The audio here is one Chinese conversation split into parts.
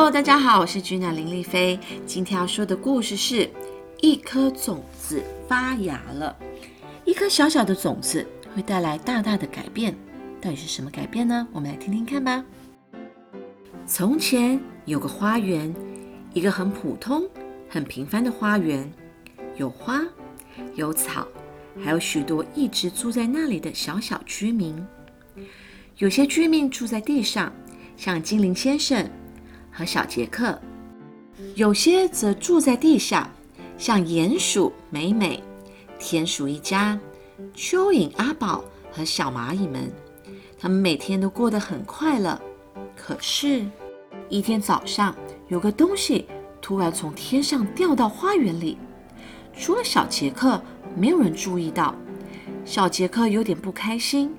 Hello，大家好，我是君娜林丽菲。今天要说的故事是一颗种子发芽了。一颗小小的种子会带来大大的改变，到底是什么改变呢？我们来听听看吧。从前有个花园，一个很普通、很平凡的花园，有花，有草，还有许多一直住在那里的小小居民。有些居民住在地上，像精灵先生。和小杰克，有些则住在地下，像鼹鼠美美、田鼠一家、蚯蚓阿宝和小蚂蚁们。他们每天都过得很快乐。可是，一天早上，有个东西突然从天上掉到花园里，除了小杰克，没有人注意到。小杰克有点不开心，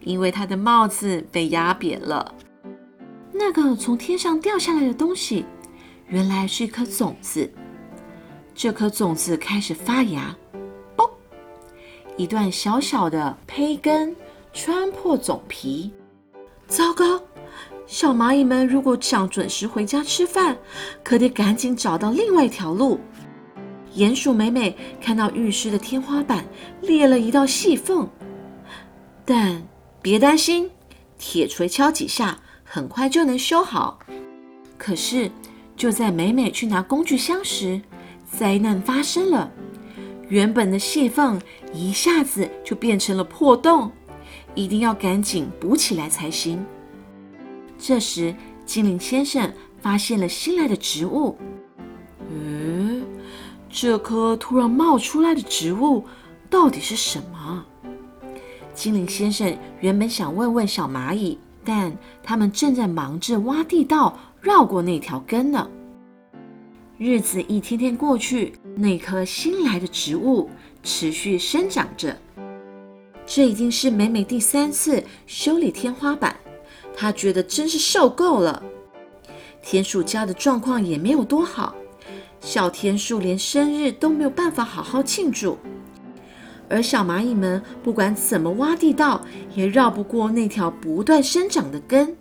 因为他的帽子被压扁了。那个从天上掉下来的东西，原来是一颗种子。这颗种子开始发芽，嘣！一段小小的胚根穿破种皮。糟糕！小蚂蚁们如果想准时回家吃饭，可得赶紧找到另外一条路。鼹鼠美美看到浴室的天花板裂了一道细缝，但别担心，铁锤敲几下。很快就能修好。可是，就在美美去拿工具箱时，灾难发生了。原本的细缝一下子就变成了破洞，一定要赶紧补起来才行。这时，精灵先生发现了新来的植物。嗯，这颗突然冒出来的植物到底是什么？精灵先生原本想问问小蚂蚁。但他们正在忙着挖地道，绕过那条根呢。日子一天天过去，那棵新来的植物持续生长着。这已经是美美第三次修理天花板，她觉得真是受够了。田鼠家的状况也没有多好，小田鼠连生日都没有办法好好庆祝。而小蚂蚁们不管怎么挖地道，也绕不过那条不断生长的根。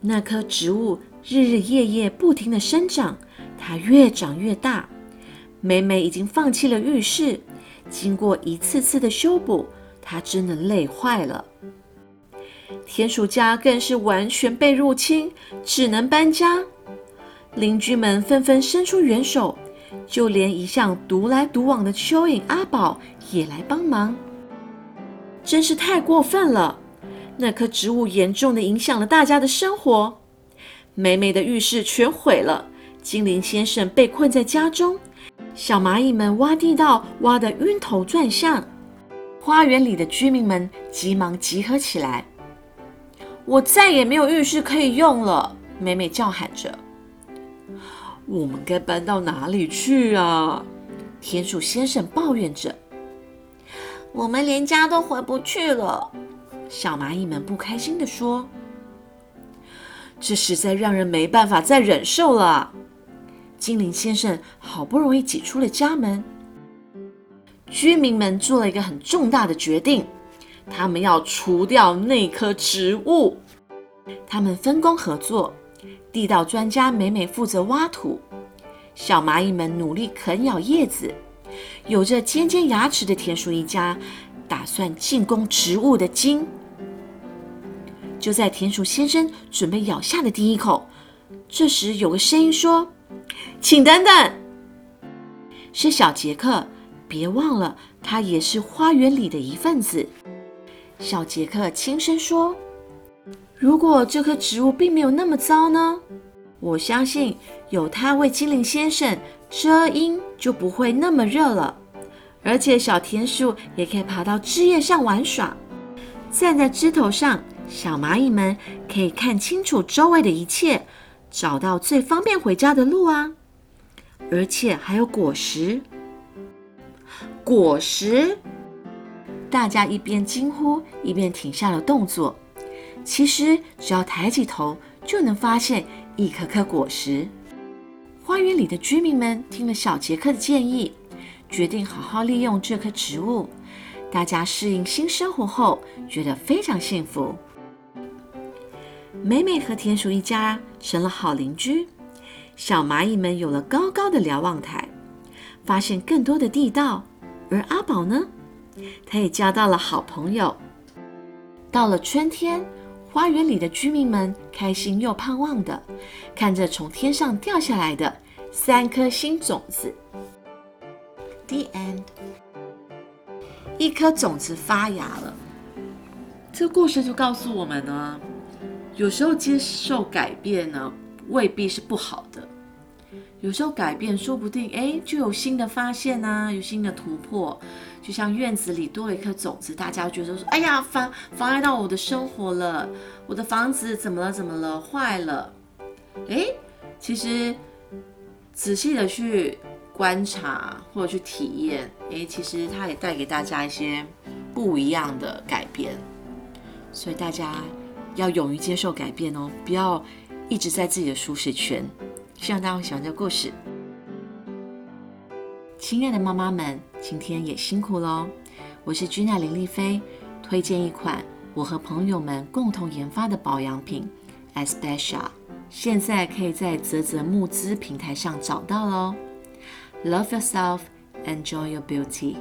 那棵植物日日夜夜不停地生长，它越长越大。美美已经放弃了浴室，经过一次次的修补，她真的累坏了。田鼠家更是完全被入侵，只能搬家。邻居们纷纷伸出援手。就连一向独来独往的蚯蚓阿宝也来帮忙，真是太过分了！那棵植物严重的影响了大家的生活，美美的浴室全毁了，精灵先生被困在家中，小蚂蚁们挖地道挖得晕头转向，花园里的居民们急忙集合起来。我再也没有浴室可以用了，美美叫喊着。我们该搬到哪里去啊？田鼠先生抱怨着。我们连家都回不去了。小蚂蚁们不开心地说：“这实在让人没办法再忍受了。”精灵先生好不容易挤出了家门。居民们做了一个很重大的决定，他们要除掉那棵植物。他们分工合作。地道专家美美负责挖土，小蚂蚁们努力啃咬叶子。有着尖尖牙齿的田鼠一家打算进攻植物的茎。就在田鼠先生准备咬下的第一口，这时有个声音说：“请等等！”是小杰克，别忘了他也是花园里的一份子。小杰克轻声说。如果这棵植物并没有那么糟呢？我相信有它为精灵先生遮阴，就不会那么热了。而且小田鼠也可以爬到枝叶上玩耍，站在枝头上，小蚂蚁们可以看清楚周围的一切，找到最方便回家的路啊！而且还有果实，果实！大家一边惊呼，一边停下了动作。其实只要抬起头，就能发现一颗颗果实。花园里的居民们听了小杰克的建议，决定好好利用这棵植物。大家适应新生活后，觉得非常幸福。美美和田鼠一家成了好邻居。小蚂蚁们有了高高的瞭望台，发现更多的地道。而阿宝呢，他也交到了好朋友。到了春天，花园里的居民们开心又盼望的看着从天上掉下来的三颗新种子。The end。一颗种子发芽了。这故事就告诉我们呢，有时候接受改变呢，未必是不好的。有时候改变，说不定哎，就有新的发现呐，有新的突破。就像院子里多了一颗种子，大家觉得说，哎呀，妨妨碍到我的生活了，我的房子怎么了？怎么了？坏了？哎，其实仔细的去观察或者去体验，哎，其实它也带给大家一些不一样的改变。所以大家要勇于接受改变哦，不要一直在自己的舒适圈。希望大家会喜欢这个故事。亲爱的妈妈们，今天也辛苦喽！我是君娜林丽菲，推荐一款我和朋友们共同研发的保养品 Especial，现在可以在泽泽募资平台上找到喽。Love yourself, enjoy your beauty.